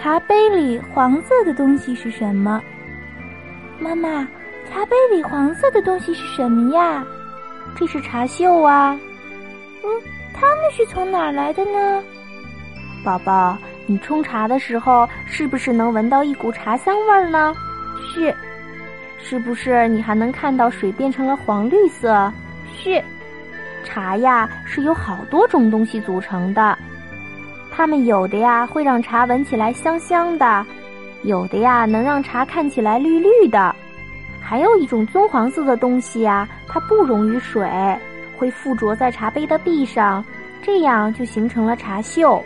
茶杯里黄色的东西是什么？妈妈，茶杯里黄色的东西是什么呀？这是茶锈啊。嗯，它们是从哪儿来的呢？宝宝，你冲茶的时候是不是能闻到一股茶香味儿呢？是。是不是你还能看到水变成了黄绿色？是。茶呀是由好多种东西组成的，它们有的呀会让茶闻起来香香的，有的呀能让茶看起来绿绿的，还有一种棕黄色的东西呀，它不溶于水，会附着在茶杯的壁上，这样就形成了茶锈。